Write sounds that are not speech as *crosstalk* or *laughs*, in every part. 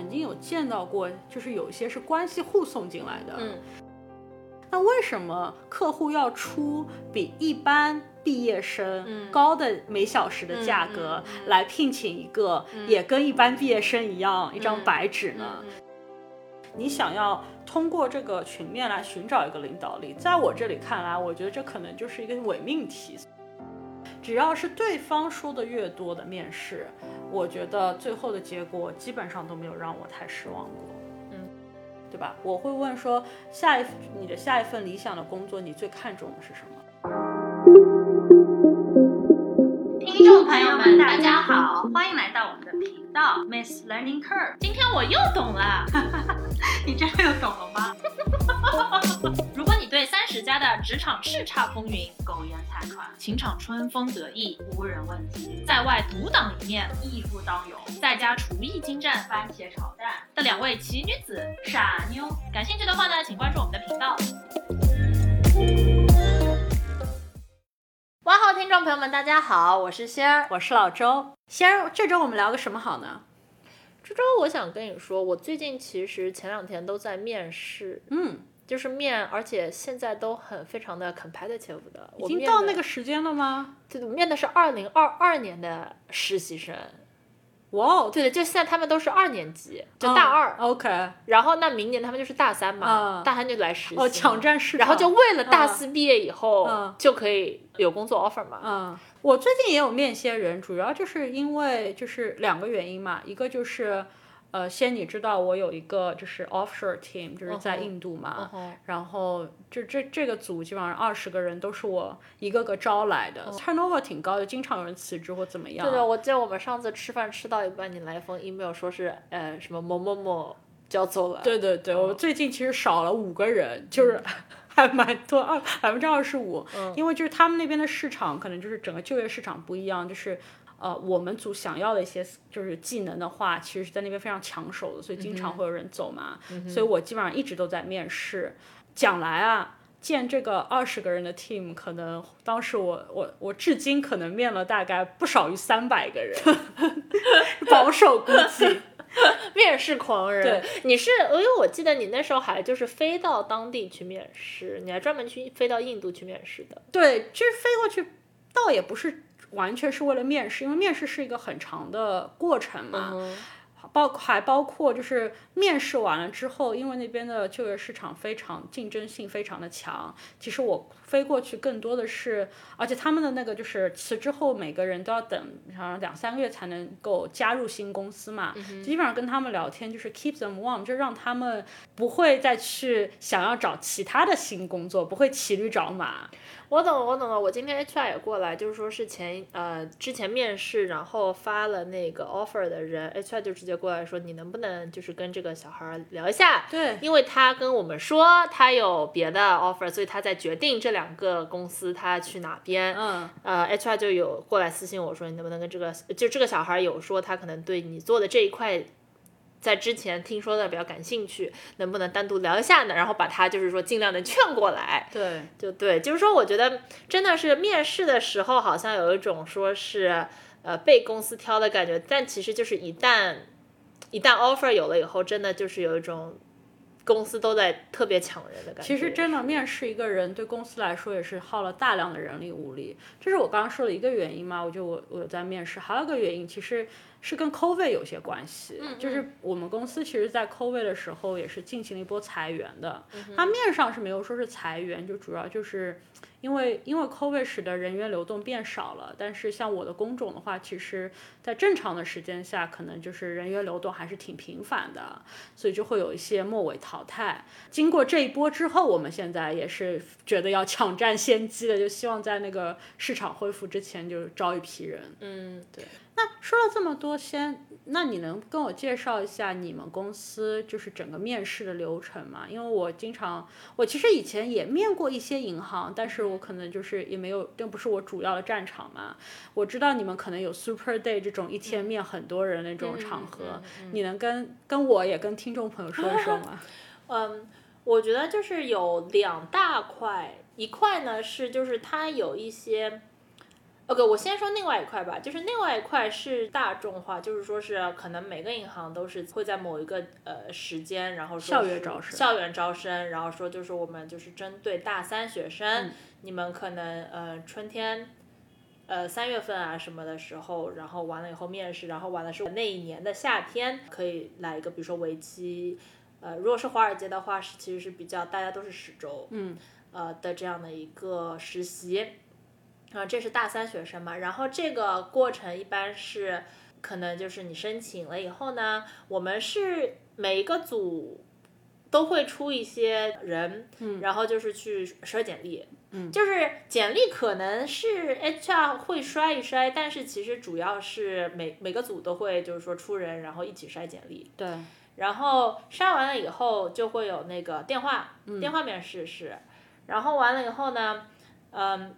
曾经有见到过，就是有一些是关系户送进来的。嗯，那为什么客户要出比一般毕业生高的每小时的价格来聘请一个也跟一般毕业生一样一张白纸呢？你想要通过这个群面来寻找一个领导力，在我这里看来，我觉得这可能就是一个伪命题。只要是对方说的越多的面试，我觉得最后的结果基本上都没有让我太失望过。嗯，对吧？我会问说，下一你的下一份理想的工作，你最看重的是什么？听众朋友们，大家好，欢迎来到我们的频道 Miss Learning Curve。今天我又懂了，*laughs* 你真的又懂了吗？*laughs* 如果你对三十加的职场叱咤风云、苟延残喘、情场春风得意、无人问津，在外独当一面、义不当勇，在家厨艺精湛、番茄炒蛋的两位奇女子傻妞，感兴趣的话呢，请关注我们的频道。哇好，听众朋友们，大家好，我是仙儿，我是老周。仙儿，这周我们聊个什么好呢？这周我想跟你说，我最近其实前两天都在面试，嗯，就是面，而且现在都很非常的 competitive 的。已经到那个时间了吗？对，面的是二零二二年的实习生。哇哦，对的，就现在他们都是二年级，就大二。OK。然后那明年他们就是大三嘛，大三就来实习。哦，抢占市场。然后就为了大四毕业以后就可以有工作 offer 嘛。嗯，我最近也有面些人，主要就是因为就是两个原因嘛，一个就是。呃，先你知道我有一个就是 offshore team，就是在印度嘛，然后就这这个组基本上二十个人都是我一个个招来的，turnover 挺高的，经常有人辞职或怎么样。对的，我记得我们上次吃饭吃到一半，你来一封 email 说是呃什么某某某交走了。对对对，我最近其实少了五个人，就是 *laughs* 还蛮多，二百分之二十五，因为就是他们那边的市场可能就是整个就业市场不一样，就是。呃，我们组想要的一些就是技能的话，其实是在那边非常抢手的，所以经常会有人走嘛。所以我基本上一直都在面试。讲来啊，建这个二十个人的 team，可能当时我我我至今可能面了大概不少于三百个人，*laughs* 保守估计。*laughs* 面试狂人，对，你是，因为我记得你那时候还就是飞到当地去面试，你还专门去飞到印度去面试的。对，其实飞过去，倒也不是。完全是为了面试，因为面试是一个很长的过程嘛，包还包括就是面试完了之后，因为那边的就业市场非常竞争性非常的强，其实我飞过去更多的是，而且他们的那个就是辞职后每个人都要等好像两三个月才能够加入新公司嘛，基本上跟他们聊天就是 keep them warm，就让他们不会再去想要找其他的新工作，不会骑驴找马。我懂了，我懂了。我今天 HR 也过来，就是说是前呃之前面试，然后发了那个 offer 的人，HR 就直接过来说，你能不能就是跟这个小孩聊一下？对，因为他跟我们说他有别的 offer，所以他在决定这两个公司他去哪边。嗯，呃，HR 就有过来私信我说，你能不能跟这个就这个小孩有说他可能对你做的这一块。在之前听说的比较感兴趣，能不能单独聊一下呢？然后把他就是说尽量的劝过来。对，就对，就是说我觉得真的是面试的时候好像有一种说是呃被公司挑的感觉，但其实就是一旦一旦 offer 有了以后，真的就是有一种公司都在特别抢人的感觉。其实真的面试一个人对公司来说也是耗了大量的人力物力，这是我刚刚说的一个原因嘛？我就我我在面试，还有一个原因其实。是跟 COVID 有些关系，就是我们公司其实，在 COVID 的时候也是进行了一波裁员的。它面上是没有说是裁员，就主要就是因为因为 COVID 使得人员流动变少了。但是像我的工种的话，其实在正常的时间下，可能就是人员流动还是挺频繁的，所以就会有一些末尾淘汰。经过这一波之后，我们现在也是觉得要抢占先机的，就希望在那个市场恢复之前就招一批人。嗯，对。那说了这么多，先，那你能跟我介绍一下你们公司就是整个面试的流程吗？因为我经常，我其实以前也面过一些银行，但是我可能就是也没有，这不是我主要的战场嘛。我知道你们可能有 Super Day 这种一天面很多人那种场合，你能跟跟我也跟听众朋友说一说吗？*laughs* 嗯，我觉得就是有两大块，一块呢是就是它有一些。OK，我先说另外一块吧，就是另外一块是大众化，就是说是可能每个银行都是会在某一个呃时间，然后说校园招生校园招生，然后说就是我们就是针对大三学生，嗯你们可能呃春天。呃，三月份啊什么的时候，然后完了以后面试，然后完了是那一年的夏天可以来一个，比如说为期，呃，如果是华尔街的话，是其实是比较大家都是十周，嗯，呃的这样的一个实习，啊，这是大三学生嘛，然后这个过程一般是可能就是你申请了以后呢，我们是每一个组都会出一些人，嗯，然后就是去筛简历，嗯，就是简历可能是 HR 会筛一筛，但是其实主要是每每个组都会就是说出人，然后一起筛简历，对，然后筛完了以后就会有那个电话，电话面试是，然后完了以后呢，嗯。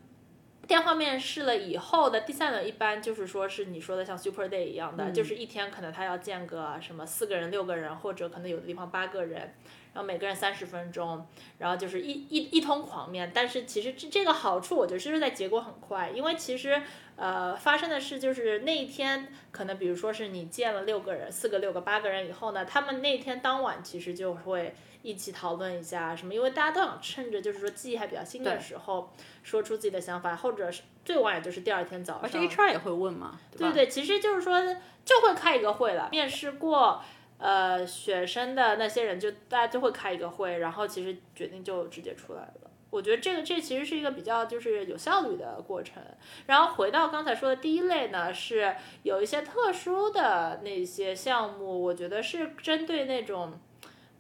电话面试了以后的第三轮，一般就是说是你说的像 Super Day 一样的，就是一天可能他要见个什么四个人、六个人，或者可能有的地方八个人，然后每个人三十分钟，然后就是一一一通狂面。但是其实这这个好处，我觉得就是在结果很快，因为其实呃发生的事就是那一天可能比如说是你见了六个人、四个、六个、八个人以后呢，他们那天当晚其实就会。一起讨论一下什么，因为大家都想趁着就是说记忆还比较新的时候，说出自己的想法，或者是最晚也就是第二天早上。而且 HR 也会问嘛，对对，其实就是说就会开一个会了，面试过呃学生的那些人就大家就会开一个会，然后其实决定就直接出来了。我觉得这个这其实是一个比较就是有效率的过程。然后回到刚才说的第一类呢，是有一些特殊的那些项目，我觉得是针对那种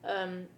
嗯。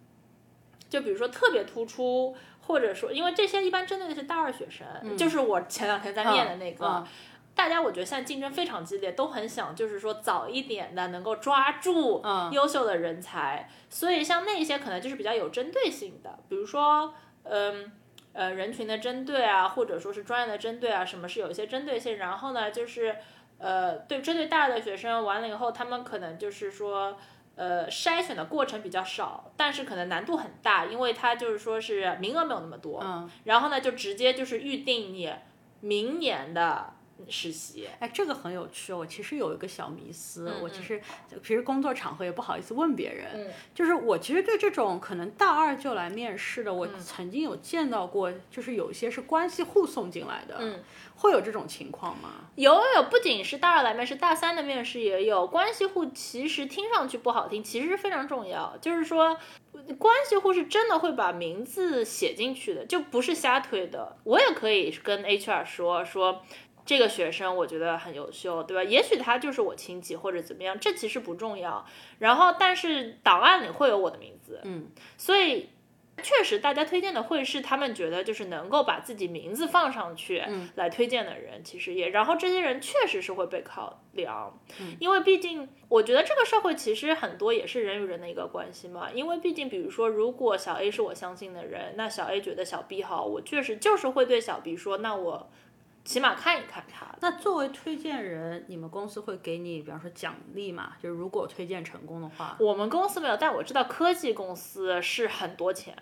就比如说特别突出，或者说，因为这些一般针对的是大二学生，就是我前两天在面的那个，嗯大家我觉得现在竞争非常激烈，都很想就是说早一点的能够抓住嗯优秀的人才，所以像那些可能就是比较有针对性的，比如说，嗯。呃，人群的针对啊，或者说是专业的针对啊，什么是有一些针对性。然后呢，就是呃，对针对大二的学生，完了以后，他们可能就是说，呃，筛选的过程比较少，但是可能难度很大，因为它就是说是名额没有那么多。嗯，然后呢，就直接就是预定你明年的实习。哎，这个很有趣。我其实有一个小迷思，嗯我其实平时工作场合也不好意思问别人，嗯就是我其实对这种可能大二就来面试的，嗯我曾经有见到过，就是有一些是关系户送进来的，嗯，会有这种情况吗？有有，不仅是大二来面试，大三的面试也有。关系户其实听上去不好听，其实非常重要。就是说，关系户是真的会把名字写进去的，就不是瞎推的。我也可以跟 HR 说说。这个学生我觉得很优秀，对吧？也许他就是我亲戚或者怎么样，这其实不重要。然后，但是档案里会有我的名字，嗯，所以确实，大家推荐的会是他们觉得就是能够把自己名字放上去来推荐的人，其实也，然后这些人确实是会被考量，因为毕竟我觉得这个社会其实很多也是人与人的一个关系嘛，因为毕竟比如说，如果小 A 是我相信的人，那小 A 觉得小 B 好，我确实就是会对小 B 说，那我起码看一看他。那作为推荐人，你们公司会给你，比方说奖励嘛？就是如果推荐成功的话，我们公司没有，但我知道科技公司是很多钱。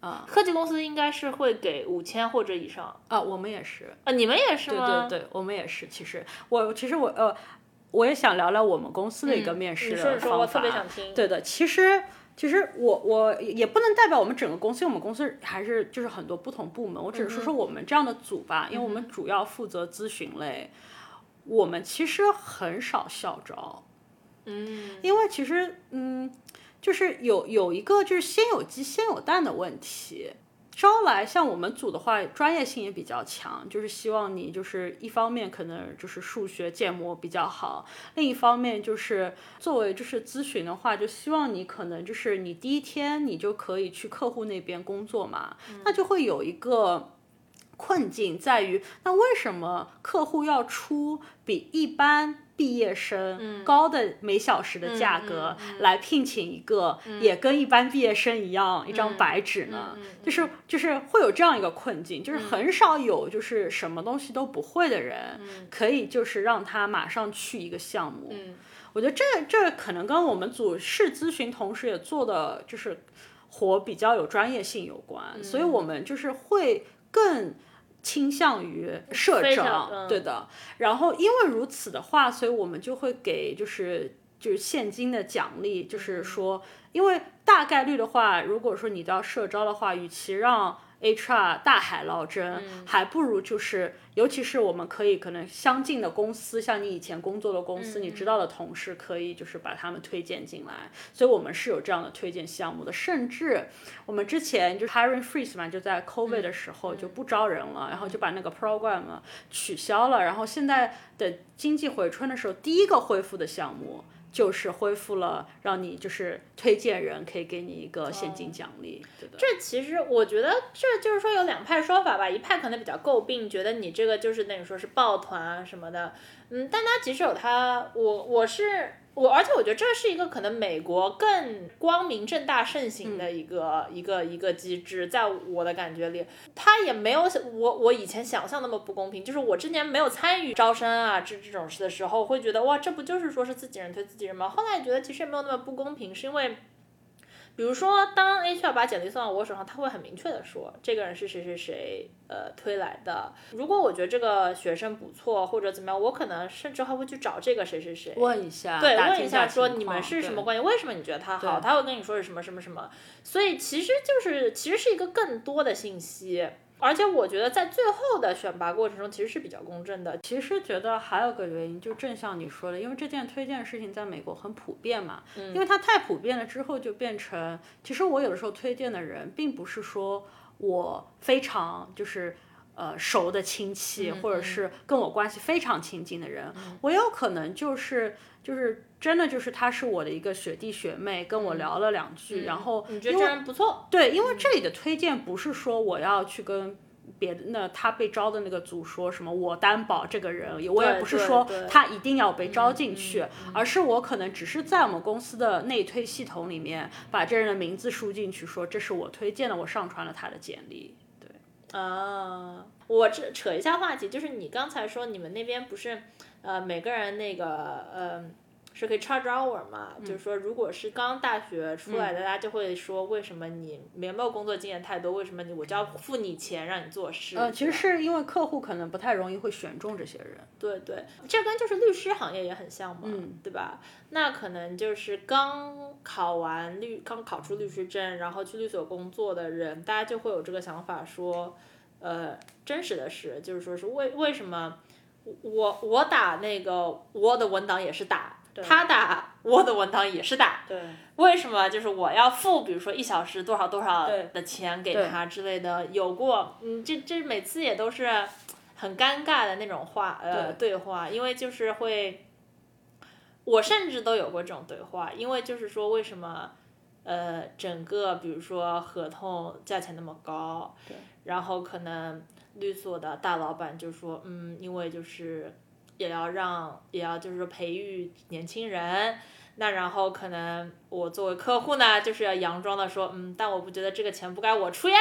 啊科技公司应该是会给五千或者以上啊，我们也是，啊，你们也是对吗？对对对，我们也是。其实我其实我呃，我也想聊聊我们公司的一个面试嗯你的说说，我特。别想听。对的，其实其实我我也不能代表我们整个公司，因为我们公司还是就是很多不同部门。我只是说说我们这样的组吧，因为我们主要负责咨询类，我们其实很少校招，嗯因为其实嗯，就是有有一个就是先有鸡先有蛋的问题。招来像我们组的话，专业性也比较强，就是希望你就是一方面可能就是数学建模比较好，另一方面就是作为就是咨询的话，就希望你可能就是你第一天你就可以去客户那边工作嘛，那就会有一个困境在于，那为什么客户要出比一般毕业生高的每小时的价格来聘请一个也跟一般毕业生一样一张白纸呢？就是就是会有这样一个困境，就是很少有就是什么东西都不会的人可以就是让他马上去一个项目。我觉得这这可能跟我们组是咨询，同时也做的就是活比较有专业性有关，所以我们就是会更。倾向于社非常长，嗯对的。然后因为如此的话，所以我们就会给就是就是现金的奖励，嗯就是说，因为大概率的话，如果说你都要社招的话，与其让 HR 大海捞针，嗯还不如就是，尤其是我们可以可能相近的公司，像你以前工作的公司，嗯你知道的同事，可以就是把他们推荐进来。所以我们是有这样的推荐项目的，甚至我们之前就是 hiring freeze 嘛，就在 COVID 的时候就不招人了，然后就把那个 program 取消了，然后现在的经济回春的时候，第一个恢复的项目。就是恢复了，让你就是推荐人可以给你一个现金奖励，这其实我觉得这就是说有两派说法吧，一派可能比较诟病，觉得你这个就是等于说是抱团啊什么的，嗯，但他其实有他，我我是我，而且我觉得这是一个可能美国更光明正大盛行的一个、一个一个机制，在我的感觉里，它也没有我我以前想象那么不公平，就是我之前没有参与招生啊这这种事的时候，会觉得哇，这不就是说是自己人推自己人吗？后来觉得其实也没有那么不公平，是因为。比如说，当 HR 把简历送到我手上，他会很明确的说，这个人是谁谁谁，呃，推来的。如果我觉得这个学生不错，或者怎么样，我可能甚至还会去找这个谁谁谁，问一下，对，问一下说你们是什么关系，为什么你觉得他好？他会跟你说是什么什么什么。所以其实就是其实是一个更多的信息，而且我觉得在最后的选拔过程中，其实是比较公正的。其实觉得还有个原因，就正像你说的，因为这件推荐的事情在美国很普遍嘛，嗯因为它太普遍了之后，就变成，其实我有的时候推荐的人，并不是说我非常就是。呃，熟的亲戚，嗯或者是跟我关系非常亲近的人，我有可能就是就是真的就是他是我的一个学弟学妹，跟我聊了两句，然后嗯你觉得这人不错，对，因为这里的推荐不是说我要去跟别的那他被招的那个组说什么我担保这个人，我也不是说他一定要被招进去，而是我可能只是在我们公司的内推系统里面把这人的名字输进去，说这是我推荐的，我上传了他的简历。对，啊，我这扯一下话题，就是你刚才说你们那边不是，呃，每个人那个呃是可以 charge hour 嘛？嗯就是说，如果是刚大学出来的，大家就会说，为什么你没没有工作经验太多？为什么你我就要付你钱让你做事？呃，其实是因为客户可能不太容易会选中这些人。对对，这跟就是律师行业也很像嘛，嗯对吧？那可能就是刚考完律，刚考出律师证，然后去律所工作的人，大家就会有这个想法说，呃，真实的是，就是说是为为什么我我打那个 Word 文档也是打，他打 Word 文档也是打，对，为什么？就是我要付，比如说一小时多少多少的钱给他之类的？有过，嗯，这这每次也都是很尴尬的那种话，呃，对。话，因为就是会，我甚至都有过这种对话，因为就是说为什么，呃，整个比如说合同价钱那么高，然后可能律所的大老板就说，嗯，因为就是也要让，也要就是说培育年轻人。那然后可能我作为客户呢，就是要佯装的说，嗯，但我不觉得这个钱不该我出呀。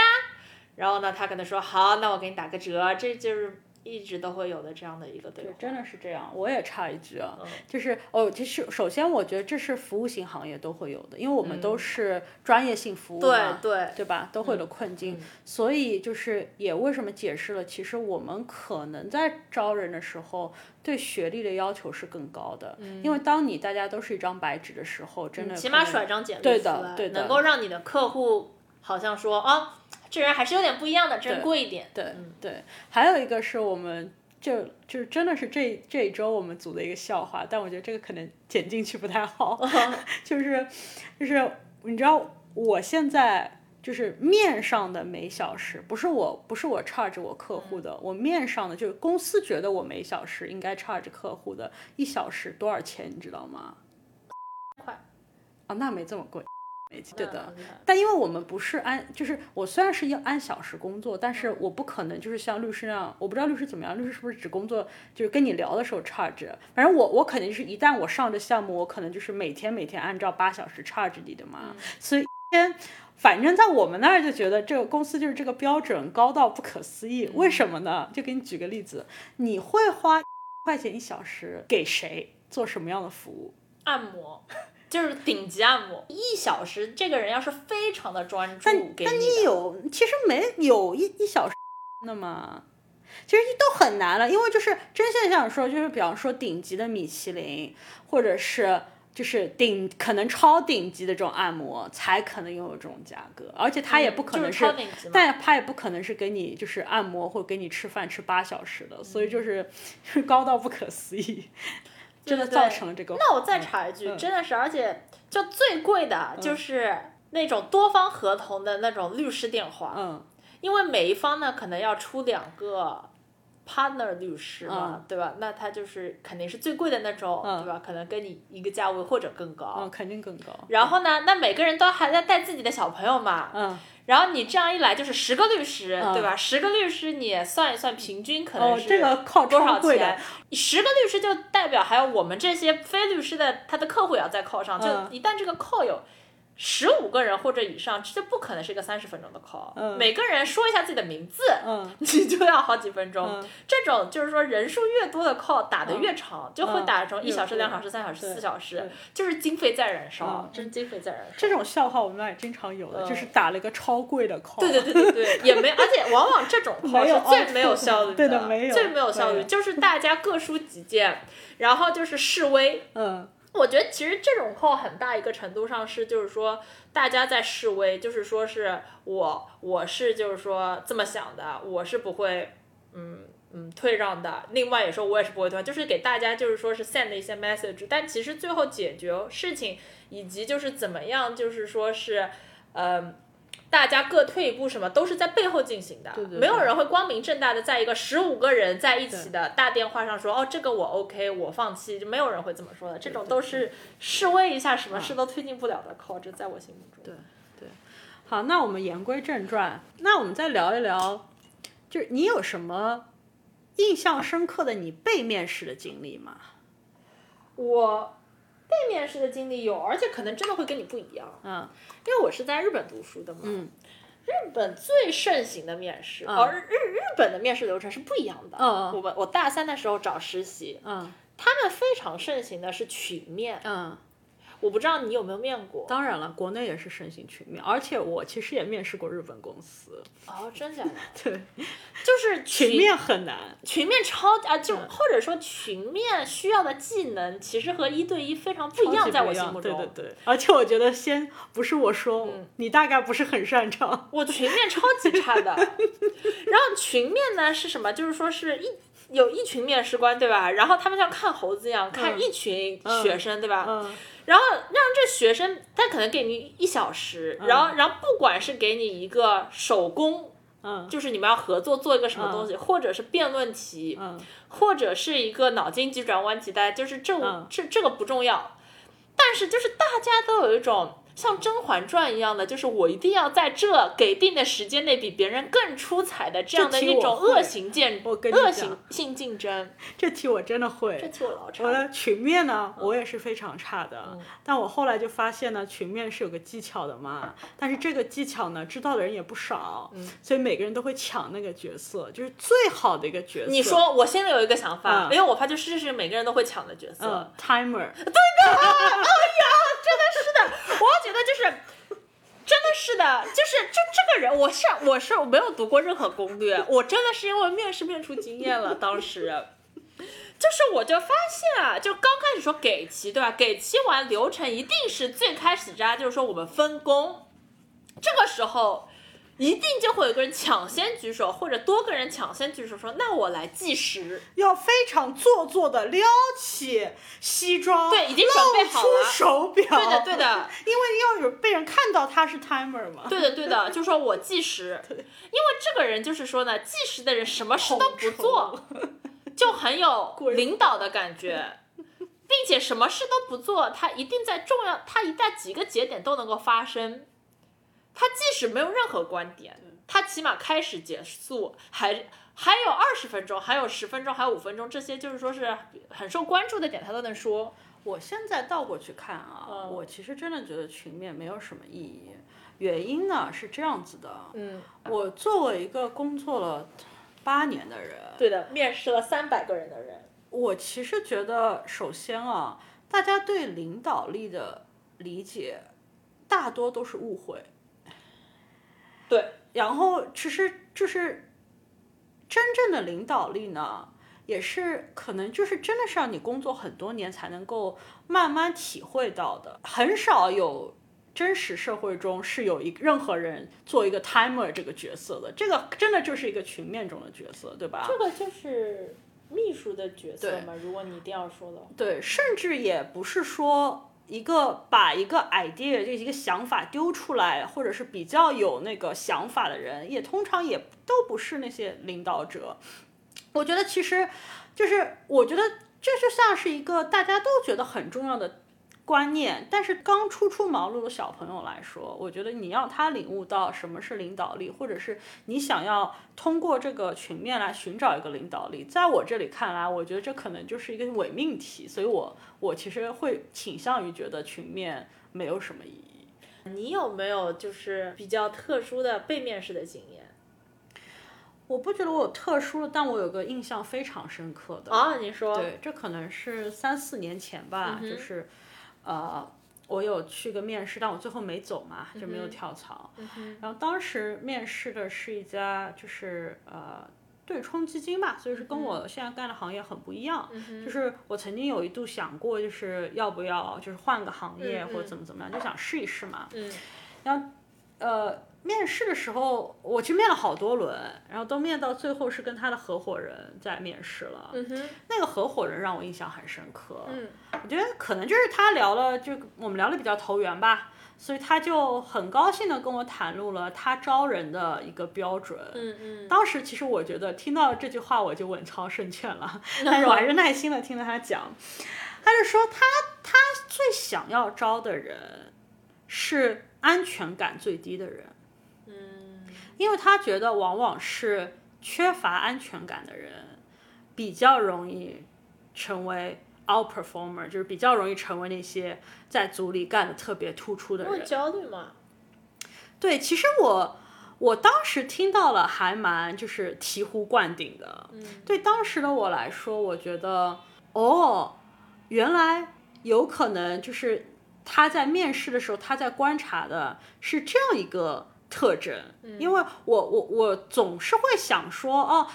然后呢，他可能说好，那我给你打个折，这就是一直都会有的这样的一个对话。真的是这样。我也插一句啊，嗯就是哦，其实首先我觉得这是服务型行业都会有的，因为我们嗯都是专业性服务对嘛，对对吧？都会有的困境，所以就是也为什么解释了，其实我们可能在招人的时候对学历的要求是更高的，因为当你大家都是一张白纸的时候，真的起码甩张简历对的对的能够让你的客户好像说啊，这人还是有点不一样的，这人贵一点。对对，还有一个是我们就就是真的是这这一周我们组的一个笑话，但我觉得这个可能剪进去不太好，*laughs* 就是就是你知道我现在就是面上的每小时，不是我不是我 charge 我客户的，我面上的就是公司觉得我每小时应该 charge 客户的一小时多少钱，你知道吗？块啊，那没这么贵。没对的，嗯但因为我们不是按，就是我虽然是要按小时工作，但是我不可能就是像律师那样，我不知道律师怎么样，律师是不是只工作就是跟你聊的时候 charge，反正我我肯定是一旦我上这项目，我可能就是每天每天按照八小时 charge 你的嘛，所以一天。反正，在我们那儿就觉得这个公司就是这个标准高到不可思议。为什么呢？就给你举个例子，你会花块钱一小时给谁做什么样的服务？按摩。就是顶级按摩，一小时，这个人要是非常的专注给但你你有，其实没有一一小时的嘛。其实都很难了，因为就是真现象说，就是比方说顶级的米其林，或者是就是顶可能超顶级的这种按摩，才可能拥有这种价格，而且他也不可能嗯就是但他也不可能是给你就是按摩或给你吃饭吃八小时的，所以就是 *laughs* 高到不可思议，真的对造成了这个。那我再插一句，真的是，而且就最贵的嗯就是那种多方合同的那种律师电话，嗯因为每一方呢可能要出两个 partner 律师嘛，嗯对吧？那他就是肯定是最贵的那种，嗯对吧？可能跟你一个价位或者更高。嗯，肯定更高。然后呢，那每个人都还在带自己的小朋友嘛，嗯，然后你这样一来就是十个律师，对吧？十个律师你算一算，平均可能哦，是这个靠多少钱？十个律师就代表还有我们这些非律师的他的客户也要再扣上，就嗯一旦这个 call 有十五个人或者以上，这就不可能是一个三十分钟的 call，、嗯每个人说一下自己的名字，嗯 *laughs* 你就要好几分钟。嗯这种就是说人数越多的 call 打得越长，就会打成一小时、两小时、三小时、四小时，就是经费在燃烧嗯，真经费在燃烧。这种笑话我们那也经常有的，就是打了一个超贵的 call。对对对对对，也没，*laughs* 而且往往这种 call 是最没有效率 *laughs* 对的没有最没有效率，就是大家各抒己见，然后就是示威。嗯我觉得其实这种 call 很大一个程度上是，就是说大家在示威，就是说是我我是就是说这么想的，我是不会嗯嗯退让的。另外也说我也是不会退让，就是给大家就是说是 send 一些 message，但其实最后解决事情以及就是怎么样，就是说是嗯。大家各退一步，什么都是在背后进行的，对对没有人会光明正大的在一个十五个人在一起的大电话上说，哦，这个我 OK，我放弃，就没有人会这么说的。这种都是示威一下，什么事都推进不了的 call，这在我心目中。对对好，那我们言归正传，那我们再聊一聊，就是你有什么印象深刻的你被面试的经历吗？我被面试的经历有，而且可能真的会跟你不一样，嗯。因为我是在日本读书的嘛。嗯。日本最盛行的面试，而日日日本的面试流程是不一样的。我们我大三的时候找实习，嗯。他们非常盛行的是群面，嗯，我不知道你有没有面过。当然了，国内也是盛行群面，而且我其实也面试过日本公司，哦，真假的？*laughs* 对，就是群面很难。群面超啊，就或者说群面需要的技能，其实和一对一非常不一样，在我心目中。对对对，而且我觉得先不是我说，你大概不是很擅长。*laughs* 我群面超级差的。*laughs* 然后群面呢是什么？就是说是一有一群面试官，对吧？然后他们像看猴子一样看一群学生，对吧？嗯然后让这学生，他可能给你一小时，然后然后不管是给你一个手工。嗯。就是你们要合作做一个什么东西，或者是辩论题，嗯。或者是一个脑筋急转弯题，大家就是这、嗯。这这个不重要，但是就是大家都有一种像《甄嬛传》一样的，就是我一定要在这给定的时间内比别人更出彩的这样的一种恶行竞我跟你讲恶行性竞争。这题我真的会。这题我老差我。的群面呢，我也是非常差的，但我后来就发现呢，群面是有个技巧的嘛，但是这个技巧呢，知道的人也不少，所以每个人都会抢那个角色，就是最好的一个角色。你说，我现在有一个想法，嗯因为我发就试试每个人都会抢的角色。嗯，timer，我 *laughs* 觉得就是。真就是就这个人，我是我是我没有读过任何攻略，我真的是因为面试面出经验了。当时，就是我就发现啊，就刚开始说给齐，对吧？给齐完流程一定是最开始大家就是说我们分工，这个时候一定就会有个人抢先举手，或者多个人抢先举手说，那我来计时。要非常做作的撩起西装，对已经准备好了。出手表，对的，对的。因为要有被人看到他是 timer 嘛，对的，对的，就说我计时，*laughs* 因为这个人就是说呢，计时的人什么事都不做，就很有领导的感觉，并且什么事都不做，他一定在重要，他一旦几个节点都能够发生，他即使没有任何观点，他起码开始结束还。还有二十分钟，还有十分钟，还有五分钟，这些就是说是很受关注的点，他都能说。我现在倒过去看啊，嗯我其实真的觉得群面没有什么意义。原因呢是这样子的，嗯，我作为一个工作了八年的人，对的，面试了三百个人的人，我其实觉得，首先啊，大家对领导力的理解大多都是误会，对，然后其实就是真正的领导力呢，也是可能就是真的是要你工作很多年才能够慢慢体会到的，很少有。真实社会中是有一任何人做一个 timer 这个角色的，这个真的就是一个群面中的角色，对吧？这个就是秘书的角色嘛。如果你一定要说的话，对，甚至也不是说一个把一个 idea 就一个想法丢出来，或者是比较有那个想法的人，也通常也都不是那些领导者。我觉得其实就是，我觉得这就像是一个大家都觉得很重要的。观念，但是刚初出茅庐的小朋友来说，我觉得你要他领悟到什么是领导力，或者是你想要通过这个群面来寻找一个领导力，在我这里看来，我觉得这可能就是一个伪命题，所以我我其实会倾向于觉得群面没有什么意义。你有没有就是比较特殊的被面试的经验？我不觉得我有特殊的，但我有个印象非常深刻的啊，你说？对，这可能是三四年前吧，就是。呃，我有去个面试，但我最后没走嘛，就没有跳槽。然后当时面试的是一家就是呃对冲基金吧，所以是跟我现在干的行业很不一样。就是我曾经有一度想过，就是要不要就是换个行业或者怎么怎么样，就想试一试嘛。嗯然后呃。面试的时候，我去面了好多轮，然后都面到最后是跟他的合伙人在面试了。嗯哼，那个合伙人让我印象很深刻。嗯，我觉得可能就是他聊了，就我们聊的比较投缘吧，所以他就很高兴的跟我袒露了他招人的一个标准。嗯嗯，当时其实我觉得听到这句话我就稳操胜券了，*laughs* 但是我还是耐心的听了他讲。他就说他他最想要招的人是安全感最低的人。因为他觉得，往往是缺乏安全感的人，比较容易成为 out performer，就是比较容易成为那些在组里干的特别突出的人。焦虑吗？对，其实我我当时听到了，还蛮就是醍醐灌顶的。嗯，对当时的我来说，我觉得，哦，原来有可能就是他在面试的时候，他在观察的是这样一个。特征，因为我我我总是会想说，哦，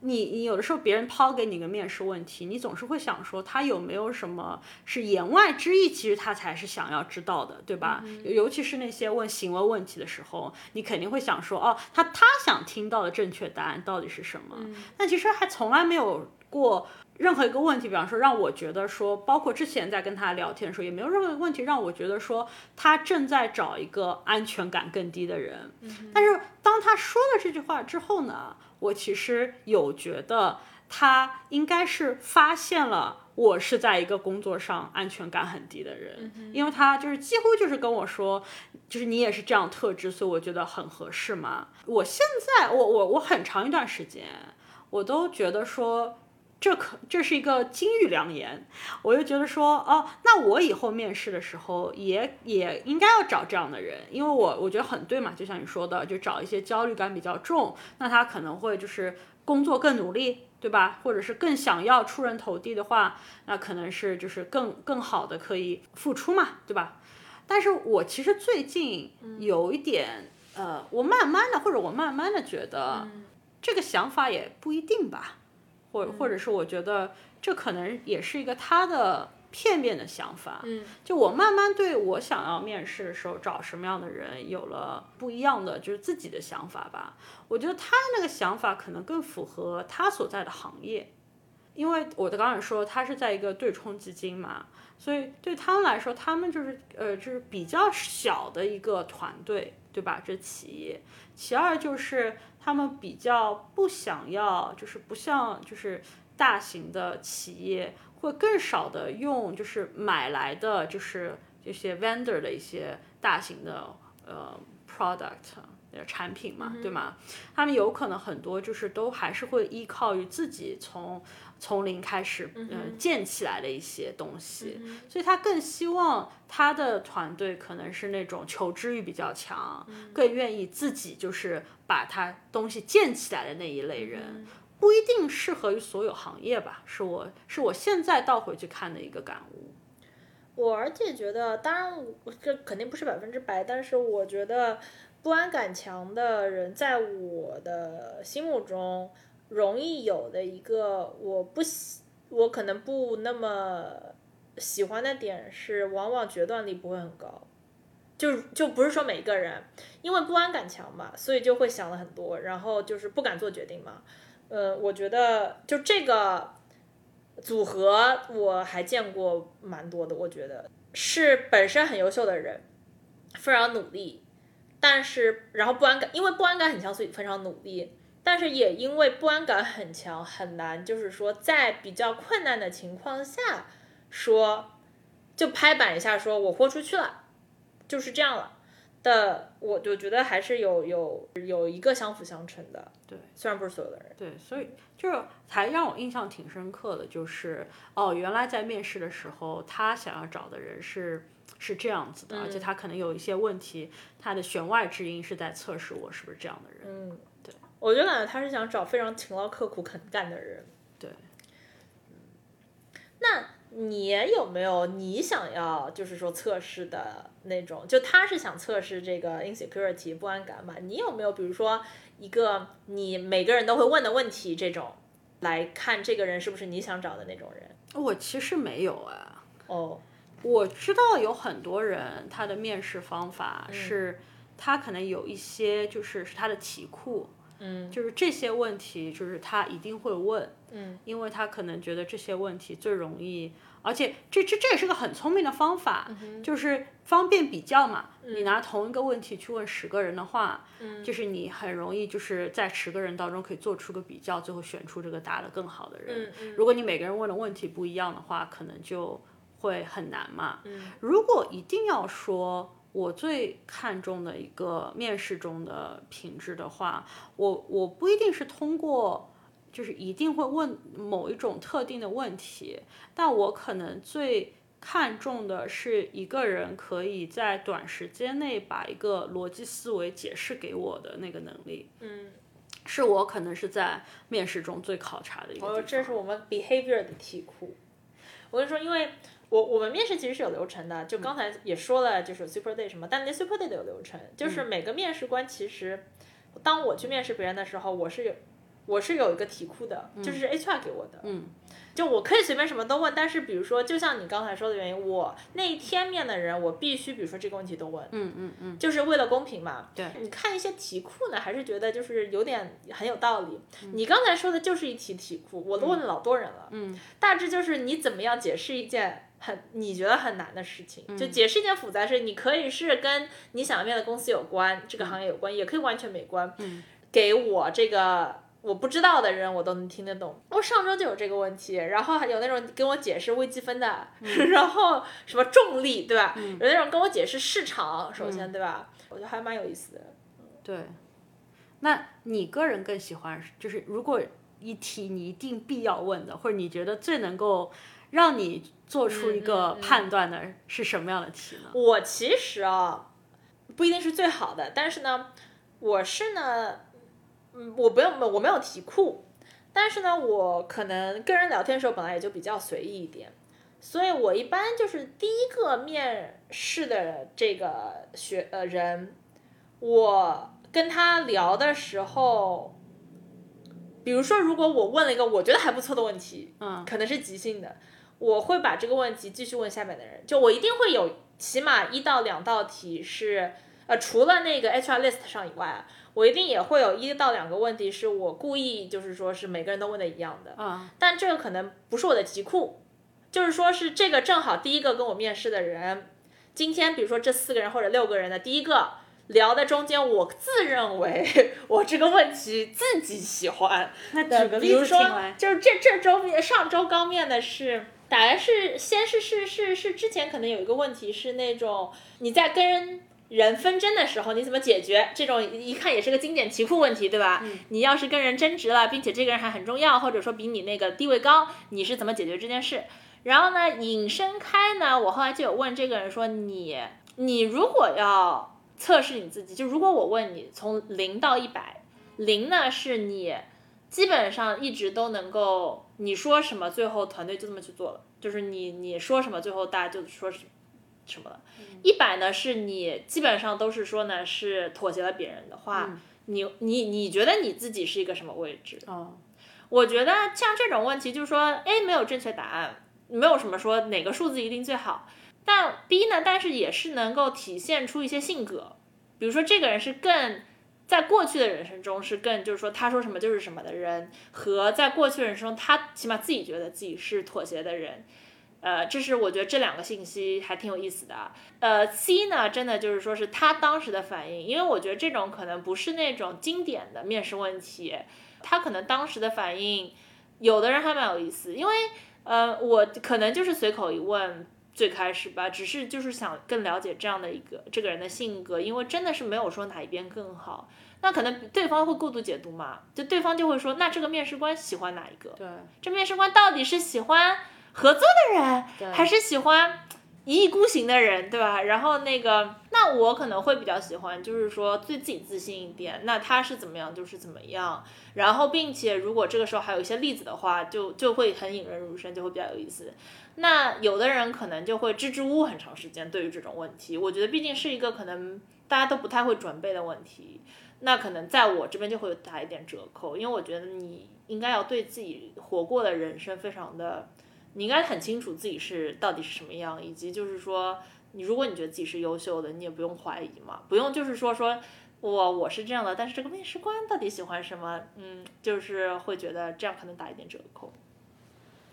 你你有的时候别人抛给你个面试问题，你总是会想说他有没有什么是言外之意，其实他才是想要知道的，对吧？尤其是那些问行为问题的时候，你肯定会想说，哦，他他想听到的正确答案到底是什么？但其实还从来没有过。任何一个问题，比方说让我觉得说，包括之前在跟他聊天的时候，也没有任何问题让我觉得说他正在找一个安全感更低的人。但是当他说了这句话之后呢，我其实有觉得他应该是发现了我是在一个工作上安全感很低的人，因为他就是几乎就是跟我说，就是你也是这样特质，所以我觉得很合适嘛。我现在我我我很长一段时间我都觉得说。这可这是一个金玉良言，我就觉得说，哦，那我以后面试的时候也也应该要找这样的人，因为我我觉得很对嘛，就像你说的，就找一些焦虑感比较重，那他可能会就是工作更努力，对吧？或者是更想要出人头地的话，那可能是就是更更好的可以付出嘛，对吧？但是我其实最近有一点，呃，我慢慢的或者我慢慢的觉得，这个想法也不一定吧。或或者是我觉得这可能也是一个他的片面的想法。嗯，就我慢慢对我想要面试的时候找什么样的人有了不一样的就是自己的想法吧。我觉得他那个想法可能更符合他所在的行业，因为我的刚才说他是在一个对冲基金嘛，所以对他们来说，他们就是呃就是比较小的一个团队，对吧？这企业。其二就是。他们比较不想要，就是不像就是大型的企业会更少的用，就是买来的就是这些 vendor 的一些大型的呃 product 产品嘛，对吗？他们有可能很多就是都还是会依靠于自己从。从零开始，嗯，建起来的一些东西，所以他更希望他的团队可能是那种求知欲比较强，更愿意自己就是把他东西建起来的那一类人，不一定适合于所有行业吧？是我是我现在倒回去看的一个感悟。我而且觉得，当然这肯定不是百分之百，但是我觉得不安感强的人，在我的心目中。容易有的一个我不喜，我可能不那么喜欢的点是，往往决断力不会很高。就就不是说每一个人，因为不安感强嘛，所以就会想了很多，然后就是不敢做决定嘛。呃，我觉得就这个组合我还见过蛮多的，我觉得是本身很优秀的人，非常努力，但是然后不安感，因为不安感很强，所以非常努力，但是也因为不安感很强，很难就是说在比较困难的情况下说就拍板一下，说我豁出去了。就是这样了的，我就觉得还是有有有一个相辅相成的。对，虽然不是所有的人。对，所以就是还让我印象挺深刻的，就是哦，原来在面试的时候，他想要找的人是是这样子的，而且他可能有一些问题，他的弦外之音是在测试我是不是这样的人。嗯，对，我就感觉他是想找非常勤劳、刻苦、肯干的人。对，嗯那。你有没有你想要就是说测试的那种？就他是想测试这个 insecurity 不安感嘛？你有没有比如说一个你每个人都会问的问题这种，来看这个人是不是你想找的那种人？我其实没有啊。哦，我知道有很多人他的面试方法是，他可能有一些就是是他的题库。嗯，就是这些问题，就是他一定会问，嗯，因为他可能觉得这些问题最容易，而且这这这也是个很聪明的方法，就是方便比较嘛。你拿同一个问题去问十个人的话，嗯，就是你很容易就是在十个人当中可以做出个比较，最后选出这个答的更好的人。嗯嗯，如果你每个人问的问题不一样的话，可能就会很难嘛。嗯，如果一定要说。我最看重的一个面试中的品质的话，我我不一定是通过，就是一定会问某一种特定的问题，但我可能最看重的是一个人可以在短时间内把一个逻辑思维解释给我的那个能力。嗯，是我可能是在面试中最考察的一个。哦，这是我们 behavior 的题库。我跟你说，因为。我我们面试其实是有流程的，就刚才也说了，就是 super day 什么，但那 super day 的有流程，就是每个面试官其实，当我去面试别人的时候，我是有我是有一个题库的，就是 HR 给我的，嗯，就我可以随便什么都问，但是比如说，就像你刚才说的原因，我那一天面的人，我必须比如说这个问题都问，嗯嗯嗯，就是为了公平嘛。对，你看一些题库呢，还是觉得就是有点很有道理。你刚才说的就是一题题库，我都问了老多人了，嗯，大致就是你怎么样解释一件。很你觉得很难的事情，就解释一件复杂事，你可以是跟你想要面的公司有关，这个行业有关，也可以完全没关。嗯，给我这个我不知道的人，我都能听得懂。我上周就有这个问题，然后还有那种跟我解释微积分的，*laughs* 然后什么重力，对吧？有那种跟我解释市场，首先对吧？我觉得还蛮有意思的。对，那你个人更喜欢，就是如果一题你一定必要问的，或者你觉得最能够。让你做出一个判断的是什么样的题呢？我其实啊，不一定是最好的，但是呢，我是呢，嗯，我不用，我没有题库，但是呢，我可能跟人聊天的时候本来也就比较随意一点，所以我一般就是第一个面试的这个学呃人，我跟他聊的时候，比如说如果我问了一个我觉得还不错的问题，嗯，可能是即兴的。我会把这个问题继续问下面的人，就我一定会有起码一到两道题是，呃，除了那个 HR list 上以外，我一定也会有一到两个问题是我故意就是说是每个人都问的一样的，嗯，但这个可能不是我的题库，就是说是这个正好第一个跟我面试的人，今天比如说这四个人或者六个人的第一个聊的中间，我自认为 *laughs* 我这个问题自己喜欢，那举个例子听来，就是这这周面上周刚面的是。大概是先是是是是之前可能有一个问题是那种你在跟人纷争的时候你怎么解决这种一看也是个经典题库问题对吧？你要是跟人争执了，并且这个人还很重要，或者说比你那个地位高，你是怎么解决这件事？然后呢，引申开呢，我后来就有问这个人说你你如果要测试你自己，就如果我问你从零到一百，零呢是你。基本上一直都能够，你说什么，最后团队就这么去做了。就是你你说什么，最后大家就说什什么了。一百呢，是你基本上都是说呢，是妥协了别人的话，你你你觉得你自己是一个什么位置？哦，我觉得像这种问题，就是说 A 没有正确答案，没有什么说哪个数字一定最好。但 B 呢，但是也是能够体现出一些性格，比如说这个人是更在过去的人生中是更就是说他说什么就是什么的人，和在过去人生中他起码自己觉得自己是妥协的人。呃，这是我觉得这两个信息还挺有意思的。呃，C 呢，真的就是说是他当时的反应，因为我觉得这种可能不是那种经典的面试问题，他可能当时的反应，有的人还蛮有意思，因为呃，我可能就是随口一问，最开始吧，只是就是想更了解这样的一个这个人的性格，因为真的是没有说哪一边更好，那可能对方会过度解读嘛，就对方就会说，那这个面试官喜欢哪一个？对，这面试官到底是喜欢？合作的人还是喜欢一意孤行的人，对吧？然后那个，那我可能会比较喜欢，就是说对自己自信一点。那他是怎么样就是怎么样。然后，并且如果这个时候还有一些例子的话，就就会很引人入胜，就会比较有意思。那有的人可能就会支支吾吾很长时间，对于这种问题，我觉得毕竟是一个可能大家都不太会准备的问题。那可能在我这边就会打一点折扣，因为我觉得你应该要对自己活过的人生非常的。你应该很清楚自己是到底是什么样，以及就是说，你如果你觉得自己是优秀的，你也不用怀疑嘛，不用就是说说我我是这样的，但是这个面试官到底喜欢什么，嗯，就是会觉得这样可能打一点折扣。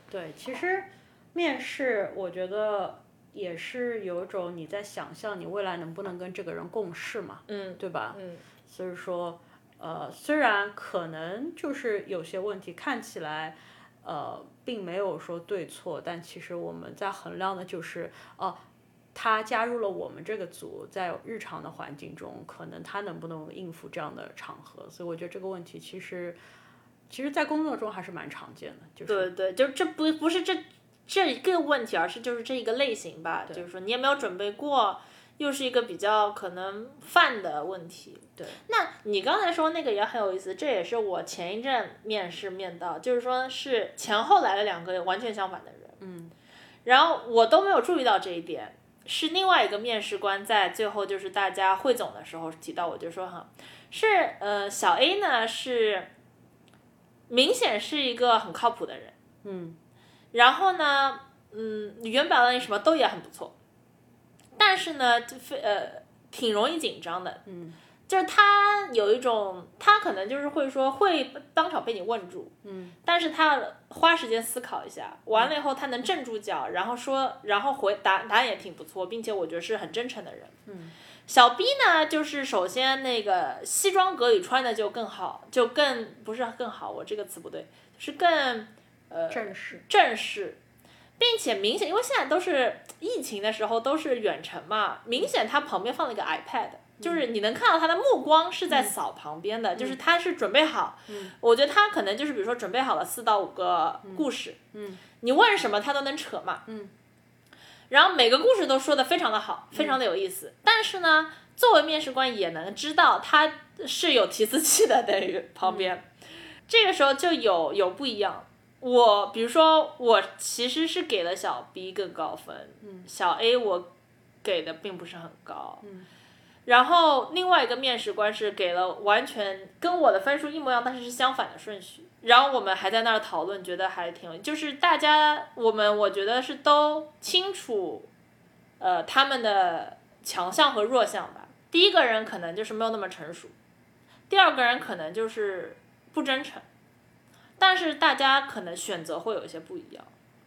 对，其实面试我觉得也是有一种你在想象你未来能不能跟这个人共事嘛，嗯，对吧？嗯，所以说，呃，虽然可能就是有些问题看起来。呃，并没有说对错，但其实我们在衡量的就是，哦，他加入了我们这个组，在日常的环境中，可能他能不能应付这样的场合？所以我觉得这个问题其实，其实，在工作中还是蛮常见的。就是对对，就这不不是这这一个问题，而是就是这一个类型吧。就是说，你也没有准备过。又是一个比较可能犯的问题。对，那你刚才说那个也很有意思，这也是我前一阵面试面到，就是说是前后来了两个完全相反的人。嗯，然后我都没有注意到这一点，是另外一个面试官在最后就是大家汇总的时候提到，我就说哈，是呃小 A 呢是明显是一个很靠谱的人。嗯，然后呢，嗯，语言表达什么都也很不错。但是呢，就非呃挺容易紧张的，嗯，就是他有一种，他可能就是会说会当场被你问住，嗯，但是他花时间思考一下，完了以后他能镇住脚，然后说，然后回答答案也挺不错，并且我觉得是很真诚的人，嗯，小 B 呢，就是首先那个西装革履穿的就更好，就更不是更好，我这个词不对，是更呃正式。正式。并且明显，因为现在都是疫情的时候，都是远程嘛，明显他旁边放了一个 iPad，就是你能看到他的目光是在扫旁边的，就是他是准备好。嗯，我觉得他可能就是比如说准备好了四到五个故事，嗯，你问什么他都能扯嘛，嗯，然后每个故事都说的非常的好，非常的有意思。但是呢，作为面试官也能知道他是有提词器的，等于旁边，这个时候就有有不一样。我比如说，我其实是给了小 B 更高分，小 A 我给的并不是很高，然后另外一个面试官是给了完全跟我的分数一模一样，但是是相反的顺序，然后我们还在那儿讨论，觉得还挺，就是大家我们我觉得是都清楚，呃，他们的强项和弱项吧。第一个人可能就是没有那么成熟，第二个人可能就是不真诚。但是大家可能选择会有一些不一样，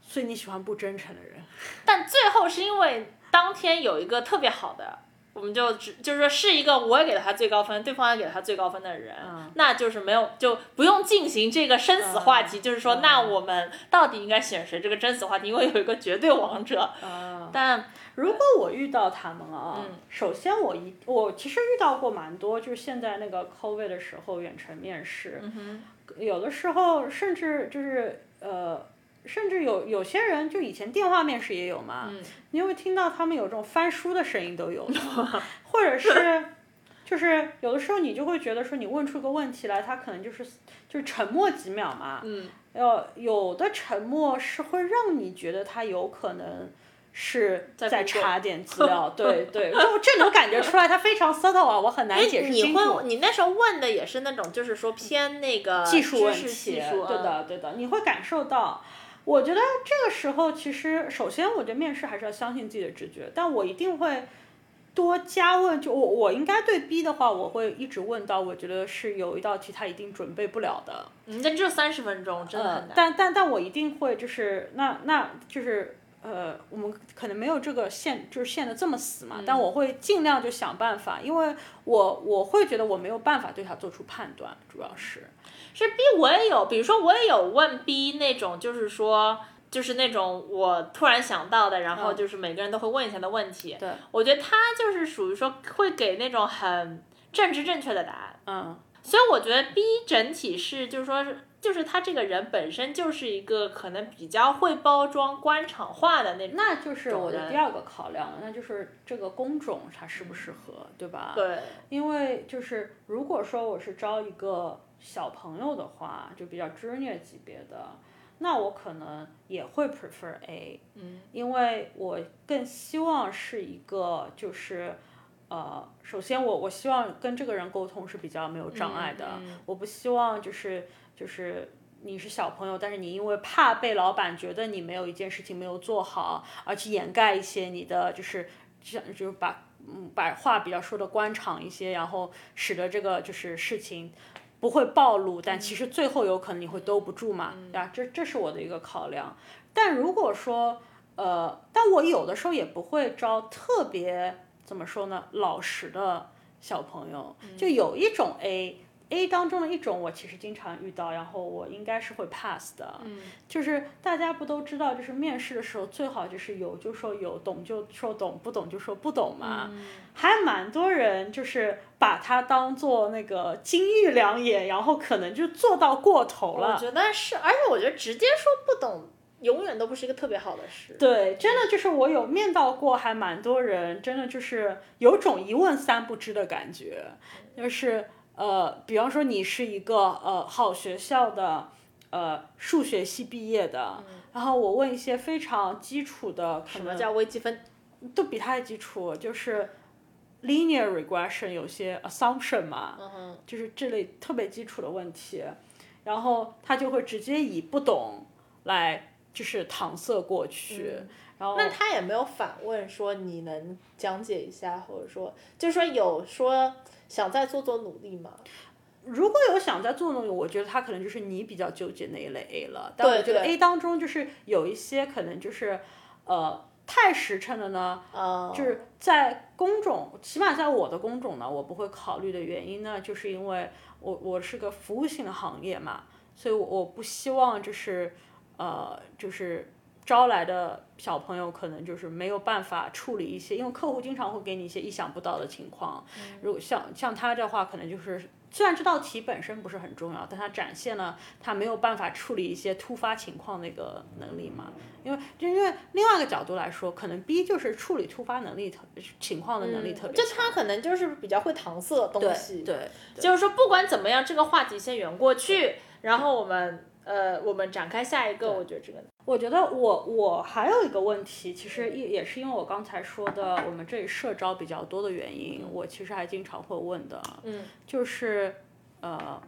所以你喜欢不真诚的人。*laughs* 但最后是因为当天有一个特别好的，我们就只就是说是一个我也给了他最高分，对方也给了他最高分的人，那就是没有就不用进行这个生死话题，就是说那我们到底应该选谁这个生死话题，因为有一个绝对王者。但如果我遇到他们啊，首先我一我其实遇到过蛮多，就是现在那个 COVID 的时候远程面试。有的时候甚至就是呃，甚至有有些人就以前电话面试也有嘛，你会听到他们有这种翻书的声音都有，*laughs* 或者是就是有的时候你就会觉得说你问出个问题来，他可能就是就是沉默几秒嘛，呃，有的沉默是会让你觉得他有可能是在查点资 *laughs* 料，对对，就这能感觉出来，他非常 subtle 啊，我很难解释你清楚。会你那时候问的也是那种，就是说偏那个技术问题，对的，对的，你会感受到。我觉得这个时候，其实首先，我觉得面试还是要相信自己的直觉，但我一定会多加问。就我，我应该对 B 的话，我会一直问到，我觉得是有一道题他一定准备不了的。嗯，但只有三十分钟，真的很难。但但但我一定会，就是那那就是呃，我们可能没有这个限，就是限的这么死嘛。但我会尽量就想办法，因为我我会觉得我没有办法对他做出判断，主要是。是 B 我也有，比如说我也有问 B 那种，就是说，就是那种我突然想到的，然后就是每个人都会问一下的问题。对，我觉得他就是属于说会给那种很政治正确的答案。嗯，所以我觉得 B 整体是就是说，就是他这个人本身就是一个可能比较会包装官场化的那种。那就是我的第二个考量，那就是这个工种它适不适合，对吧？对，因为就是如果说我是招一个。小朋友的话，就比较 junior 级别的，那我可能也会 prefer A，嗯，因为我更希望是一个就是，呃，首先我我希望跟这个人沟通是比较没有障碍的，我不希望就是就是你是小朋友，但是你因为怕被老板觉得你没有一件事情没有做好，而去掩盖一些你的就是像就是把嗯把话比较说的官场一些，然后使得这个就是事情。不会暴露，但其实最后有可能你会兜不住嘛，对吧？这这是我的一个考量。但如果说，呃，但我有的时候也不会招特别怎么说呢，老实的小朋友，就有一种 A。A 当中的一种，我其实经常遇到，然后我应该是会 pass 的。嗯，就是大家不都知道，就是面试的时候最好就是有就说有，懂就说懂，不懂就说不懂嘛。嗯，还蛮多人就是把它当做那个金玉良言，然后可能就做到过头了。我觉得是，而且我觉得直接说不懂，永远都不是一个特别好的事。对，真的就是我有面到过，还蛮多人，真的就是有种一问三不知的感觉，就是。呃，比方说你是一个呃好学校的呃数学系毕业的，然后我问一些非常基础的，什么叫微积分，都比它基础，就是 linear regression 有些 assumption 嘛，就是这类特别基础的问题，然后他就会直接以不懂来就是搪塞过去，然后那他也没有反问说你能讲解一下，或者说就是说有说。想再做做努力吗？如果有想再做努力，我觉得他可能就是你比较纠结那一类 A 了。但我觉得 A 当中就是有一些可能就是呃太实诚的呢，就是在工种，起码在我的工种呢，我不会考虑的原因呢，就是因为我我是个服务性的行业嘛，所以我我不希望就是呃就是。招来的小朋友可能就是没有办法处理一些，因为客户经常会给你一些意想不到的情况。如果像像他的话，可能就是虽然这道题本身不是很重要，但他展现了他没有办法处理一些突发情况那个能力嘛。因为就因为另外一个角度来说，可能 B 就是处理突发能力特情况的能力特别。就他可能就是比较会搪塞东西。对，就是说不管怎么样，这个话题先圆过去，然后我们。呃，我们展开下一个，我觉得这个，我觉得我我还有一个问题，其实也也是因为我刚才说的，我们这里社招比较多的原因，我其实还经常会问的，嗯，就是呃，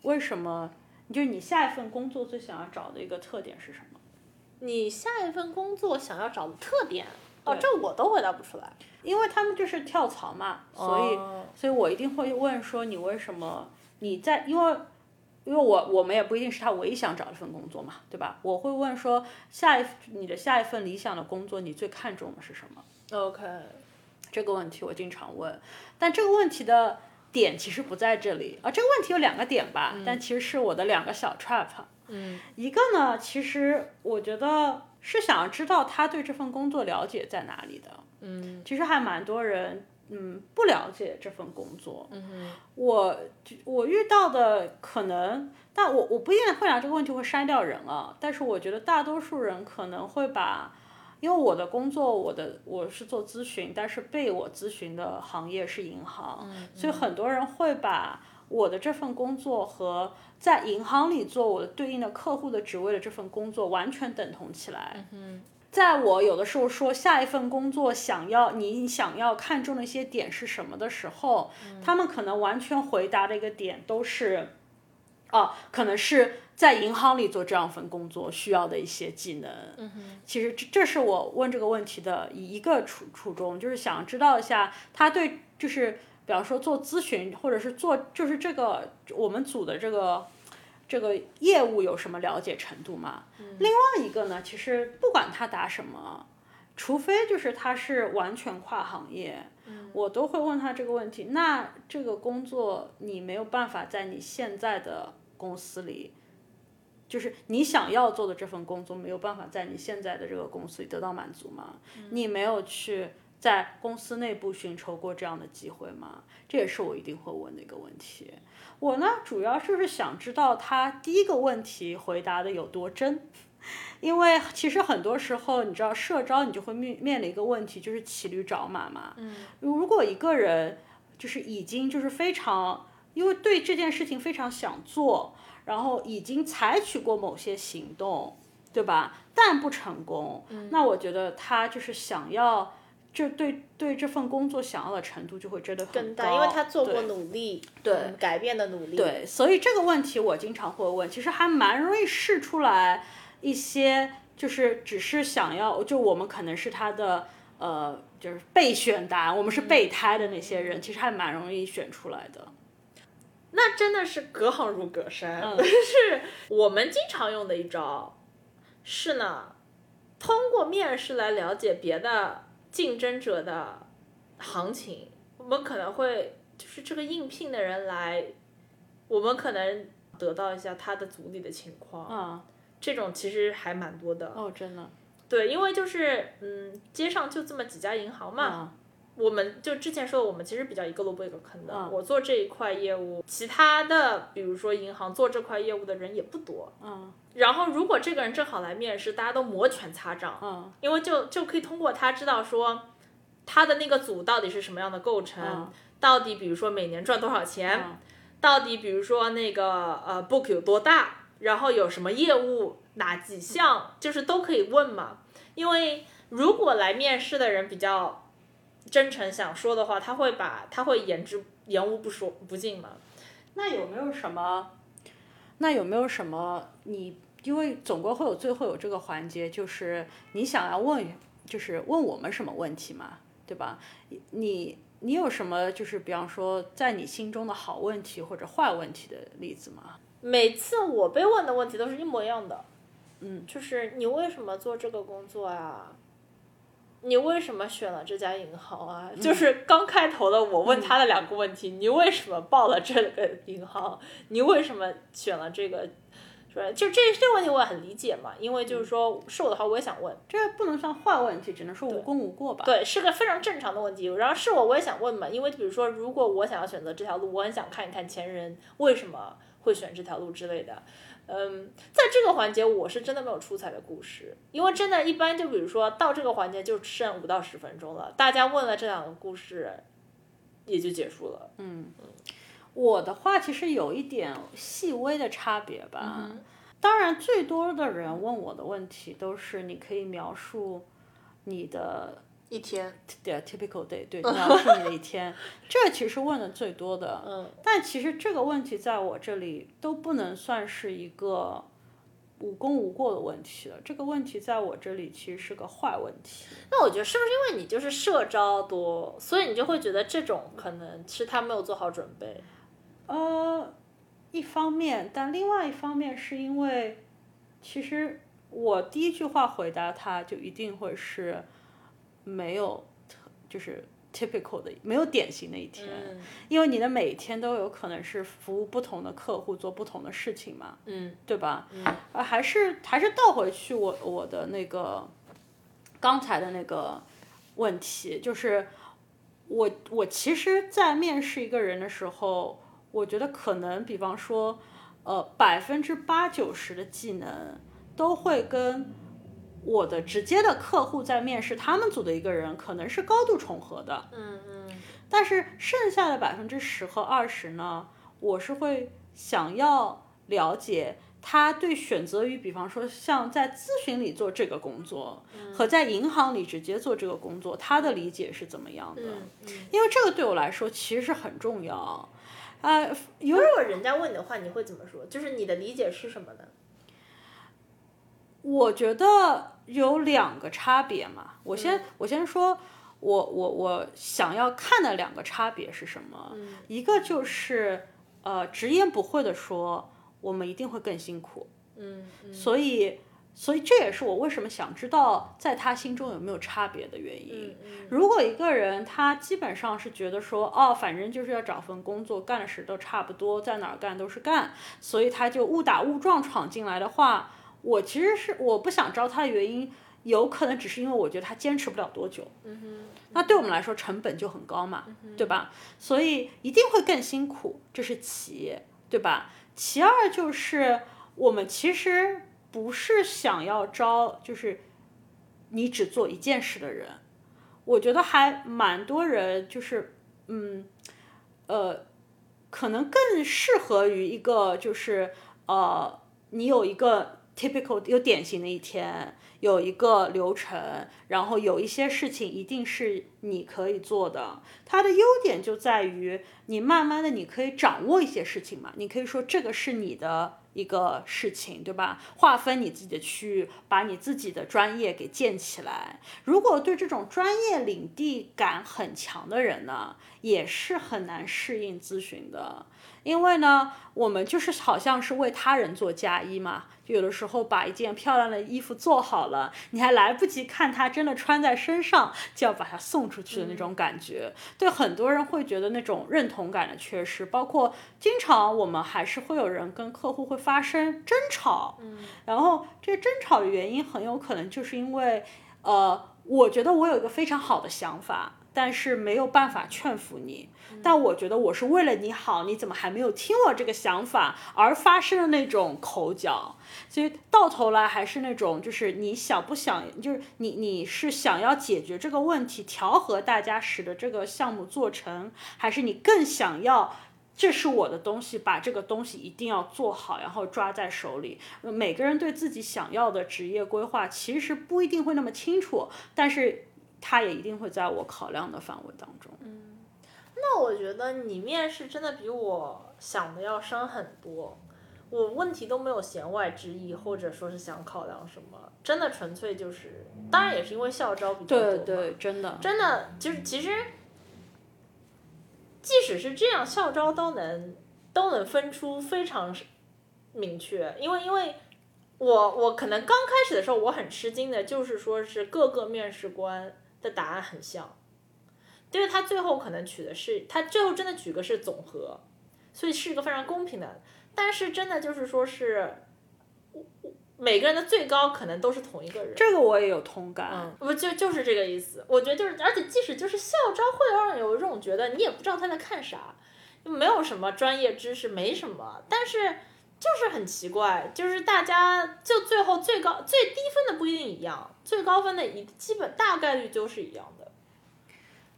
为什么？就是你下一份工作最想要找的一个特点是什么？你下一份工作想要找的特点？哦，这我都回答不出来，因为他们就是跳槽嘛，所以，所以我一定会问说你为什么你在因为。因为我我们也不一定是他唯一想找一份工作嘛，对吧？我会问说，下一你的下一份理想的工作，你最看重的是什么？OK，这个问题我经常问，但这个问题的点其实不在这里啊。这个问题有两个点吧，但其实是我的两个小 trap。嗯，一个呢，其实我觉得是想要知道他对这份工作了解在哪里的。嗯，其实还蛮多人。嗯，不了解这份工作。嗯我我遇到的可能，但我我不一定会拿这个问题会筛掉人啊。但是我觉得大多数人可能会把，因为我的工作，我的我是做咨询，但是被我咨询的行业是银行，所以很多人会把我的这份工作和在银行里做我的对应的客户的职位的这份工作完全等同起来。嗯在我有的时候说下一份工作想要你想要看重的一些点是什么的时候，他们可能完全回答的一个点都是，哦，可能是在银行里做这样份工作需要的一些技能。嗯其实这这是我问这个问题的一个初初衷，就是想知道一下他对就是比方说做咨询或者是做就是这个我们组的这个。这个业务有什么了解程度吗？另外一个呢，其实不管他答什么，除非就是他是完全跨行业，我都会问他这个问题。那这个工作你没有办法在你现在的公司里，就是你想要做的这份工作没有办法在你现在的这个公司里得到满足吗？你没有去在公司内部寻求过这样的机会吗？这也是我一定会问的一个问题。我呢，主要就是想知道他第一个问题回答的有多真，因为其实很多时候，你知道社招你就会面面临一个问题，就是骑驴找马嘛。嗯。如果一个人就是已经就是非常，因为对这件事情非常想做，然后已经采取过某些行动，对吧？但不成功，那我觉得他就是想要。就对对这份工作想要的程度就会真的很高，因为他做过努力，对改变的努力，对，所以这个问题我经常会问，其实还蛮容易试出来一些，就是只是想要，就我们可能是他的呃，就是备选答案，我们是备胎的那些人，其实还蛮容易选出来的。那真的是隔行如隔山，*laughs* 是我们经常用的一招，是呢，通过面试来了解别的。竞争者的行情，我们可能会就是这个应聘的人来，我们可能得到一下他的组里的情况。啊，这种其实还蛮多的。哦，真的。对，因为就是嗯，街上就这么几家银行嘛，我们就之前说的，我们其实比较一个萝卜一个坑的。我做这一块业务，其他的比如说银行做这块业务的人也不多。嗯。然后，如果这个人正好来面试，大家都摩拳擦掌，嗯，因为就就可以通过他知道说，他的那个组到底是什么样的构成，到底比如说每年赚多少钱，到底比如说那个呃 book 有多大，然后有什么业务哪几项，就是都可以问嘛。因为如果来面试的人比较真诚想说的话，他会把他会言之言无不说不尽吗。那有没有什么？那有没有什么你？因为总归会有最后有这个环节，就是你想要问，就是问我们什么问题嘛，对吧？你你有什么就是比方说在你心中的好问题或者坏问题的例子吗？每次我被问的问题都是一模一样的，嗯，就是你为什么做这个工作啊？你为什么选了这家银行啊？就是刚开头的我问他的两个问题：你为什么报了这个银行？你为什么选了这个？对，就这这个问题我也很理解嘛，因为就是说是我的话我也想问，这不能算坏问题，只能说无功无过吧。对，是个非常正常的问题。然后是我我也想问嘛，因为比如说如果我想要选择这条路，我很想看一看前人为什么会选这条路之类的。嗯，在这个环节我是真的没有出彩的故事，因为真的一般就比如说到这个环节就剩五到十分钟了，大家问了这两个故事也就结束了。嗯嗯。我的话其实有一点细微的差别吧，当然最多的人问我的问题都是你可以描述你的一天，对，typical day，对，*laughs* 描述你的一天，这其实问的最多的，嗯，但其实这个问题在我这里都不能算是一个无功无过的问题了，这个问题在我这里其实是个坏问题。那我觉得是不是因为你就是社招多，所以你就会觉得这种可能是他没有做好准备？呃，一方面，但另外一方面是因为，其实我第一句话回答他就一定会是没有，就是 typical 的，没有典型的一天，因为你的每一天都有可能是服务不同的客户，做不同的事情嘛，嗯，对吧？嗯，呃，还是还是倒回去我我的那个刚才的那个问题，就是我我其实，在面试一个人的时候。我觉得可能，比方说，呃，百分之八九十的技能都会跟我的直接的客户在面试他们组的一个人可能是高度重合的。嗯嗯。但是剩下的百分之十和二十呢，我是会想要了解他对选择于，比方说像在咨询里做这个工作，和在银行里直接做这个工作，他的理解是怎么样的？因为这个对我来说其实是很重要。啊，如果人家问你的话，你会怎么说？就是你的理解是什么呢？我觉得有两个差别嘛。我先我先说，我我我想要看的两个差别是什么？一个就是呃，直言不讳的说。我们一定会更辛苦，嗯，所以，所以这也是我为什么想知道在他心中有没有差别的原因。如果一个人他基本上是觉得说，哦，反正就是要找份工作，干的事都差不多，在哪儿干都是干，所以他就误打误撞闯进来的话，我其实是我不想招他的原因，有可能只是因为我觉得他坚持不了多久。嗯哼，那对我们来说成本就很高嘛，对吧？所以一定会更辛苦，这是其一，对吧？其二就是我们其实不是想要招，就是你只做一件事的人。我觉得还蛮多人就是，嗯，呃，可能更适合于一个就是呃，你有一个 typical 有典型的一天。有一个流程，然后有一些事情一定是你可以做的。它的优点就在于你慢慢的你可以掌握一些事情嘛，你可以说这个是你的一个事情，对吧？划分你自己的区域，把你自己的专业给建起来。如果对这种专业领地感很强的人呢，也是很难适应咨询的。因为呢，我们就是好像是为他人做嫁衣嘛，就有的时候把一件漂亮的衣服做好了，你还来不及看它真的穿在身上，就要把它送出去的那种感觉，对很多人会觉得那种认同感的缺失，包括经常我们还是会有人跟客户会发生争吵，嗯，然后这争吵的原因很有可能就是因为，呃，我觉得我有一个非常好的想法。但是没有办法劝服你，但我觉得我是为了你好，你怎么还没有听我这个想法而发生的那种口角？所以到头来还是那种，就是你想不想，就是你你是想要解决这个问题，调和大家，使得这个项目做成，还是你更想要这是我的东西，把这个东西一定要做好，然后抓在手里？每个人对自己想要的职业规划其实不一定会那么清楚，但是。他也一定会在我考量的范围当中。嗯，那我觉得你面试真的比我想的要深很多。我问题都没有弦外之意，或者说是想考量什么，真的纯粹就是，当然也是因为校招比较多对对，真的，真的就是其实，即使是这样，校招都能都能分出非常明确，因为因为我我可能刚开始的时候我很吃惊的，就是说是各个面试官。的答案很像，因为他最后可能取的是他最后真的取个是总和，所以是一个非常公平的。但是真的就是说是，每个人的最高可能都是同一个人。这个我也有同感，嗯，不就就是这个意思。我觉得就是，而且即使就是校招，会让人有一种觉得你也不知道他在看啥，没有什么专业知识，没什么，但是。就是很奇怪，就是大家就最后最高最低分的不一定一样，最高分的一基本大概率就是一样的。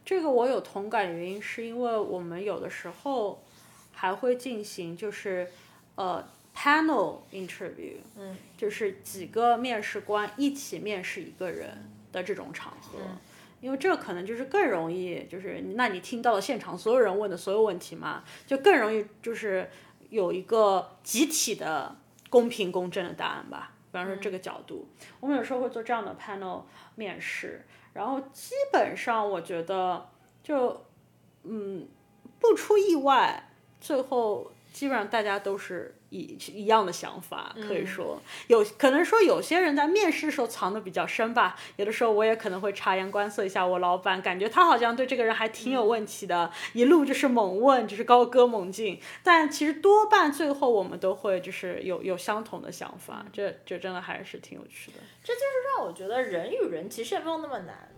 这个我有同感的原因是因为我们有的时候还会进行就是呃 panel interview，嗯，就是几个面试官一起面试一个人的这种场合，因为这可能就是更容易，就是那你听到了现场所有人问的所有问题嘛，就更容易就是。有一个集体的公平公正的答案吧，比方说这个角度，我们有时候会做这样的 panel 面试，然后基本上我觉得就嗯不出意外，最后基本上大家都是。一一样的想法，可以说有可能说有些人在面试时候藏的比较深吧。有的时候我也可能会察言观色一下我老板，感觉他好像对这个人还挺有问题的，一路就是猛问，就是高歌猛进。但其实多半最后我们都会就是有有相同的想法，这这真的还是挺有趣的。这就是让我觉得人与人其实也没有那么难，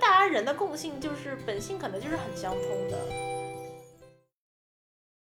大家人的共性就是本性可能就是很相通的。